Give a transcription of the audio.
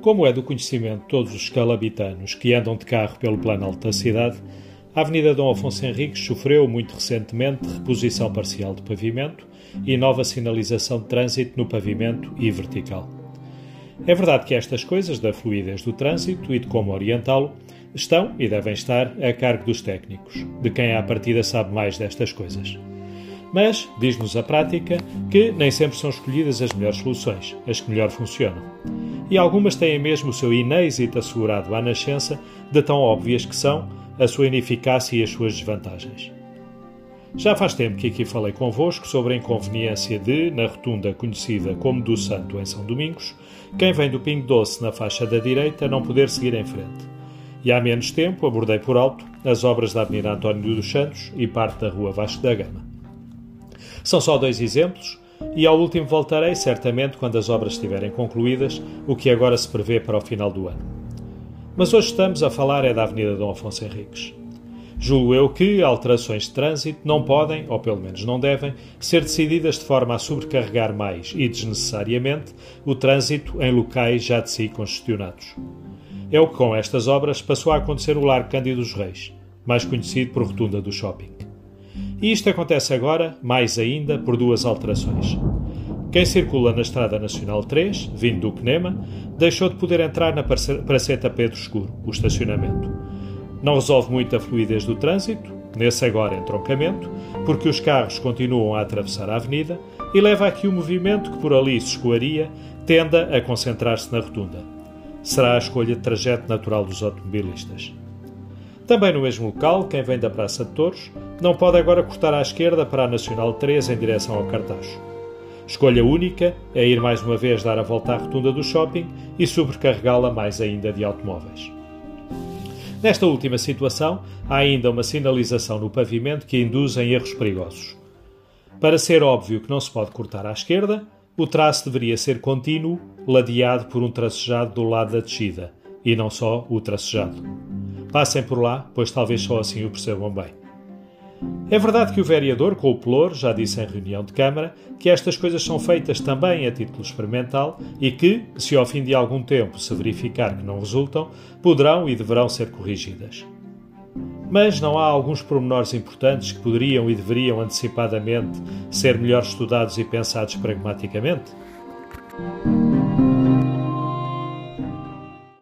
Como é do conhecimento de todos os calabitanos que andam de carro pelo plano alto da cidade, a Avenida Dom Afonso Henriques sofreu muito recentemente reposição parcial de pavimento e nova sinalização de trânsito no pavimento e vertical. É verdade que estas coisas da fluidez do trânsito e de como orientá-lo estão e devem estar a cargo dos técnicos, de quem à partida sabe mais destas coisas. Mas, diz-nos a prática, que nem sempre são escolhidas as melhores soluções, as que melhor funcionam. E algumas têm mesmo o seu inêxito assegurado à nascença de tão óbvias que são a sua ineficácia e as suas desvantagens. Já faz tempo que aqui falei convosco sobre a inconveniência de, na rotunda conhecida como do Santo em São Domingos, quem vem do Pingo Doce na faixa da direita não poder seguir em frente. E há menos tempo abordei por alto as obras da Avenida António dos Santos e parte da Rua Vasco da Gama. São só dois exemplos, e ao último voltarei certamente quando as obras estiverem concluídas, o que agora se prevê para o final do ano. Mas hoje estamos a falar é da Avenida Dom Afonso Henriques. Julgo eu que alterações de trânsito não podem, ou pelo menos não devem, ser decididas de forma a sobrecarregar mais e desnecessariamente o trânsito em locais já de si congestionados. É o que com estas obras passou a acontecer no Largo Cândido dos Reis, mais conhecido por Rotunda do Shopping. E isto acontece agora, mais ainda, por duas alterações. Quem circula na Estrada Nacional 3, vindo do Penema, deixou de poder entrar na Praceta Pedro Escuro, o estacionamento. Não resolve muito a fluidez do trânsito, nesse agora entroncamento, porque os carros continuam a atravessar a avenida e leva aqui o movimento que por ali se escoaria tenda a concentrar-se na rotunda. Será a escolha de trajeto natural dos automobilistas. Também no mesmo local, quem vem da Praça de Touros não pode agora cortar à esquerda para a Nacional 3 em direção ao Cartacho. Escolha única é ir mais uma vez dar a volta à rotunda do shopping e sobrecarregá-la mais ainda de automóveis. Nesta última situação, há ainda uma sinalização no pavimento que induz em erros perigosos. Para ser óbvio que não se pode cortar à esquerda, o traço deveria ser contínuo, ladeado por um tracejado do lado da descida, e não só o tracejado. Passem por lá, pois talvez só assim o percebam bem. É verdade que o vereador, com o Pelour, já disse em reunião de Câmara que estas coisas são feitas também a título experimental e que, se ao fim de algum tempo se verificar que não resultam, poderão e deverão ser corrigidas. Mas não há alguns pormenores importantes que poderiam e deveriam antecipadamente ser melhor estudados e pensados pragmaticamente?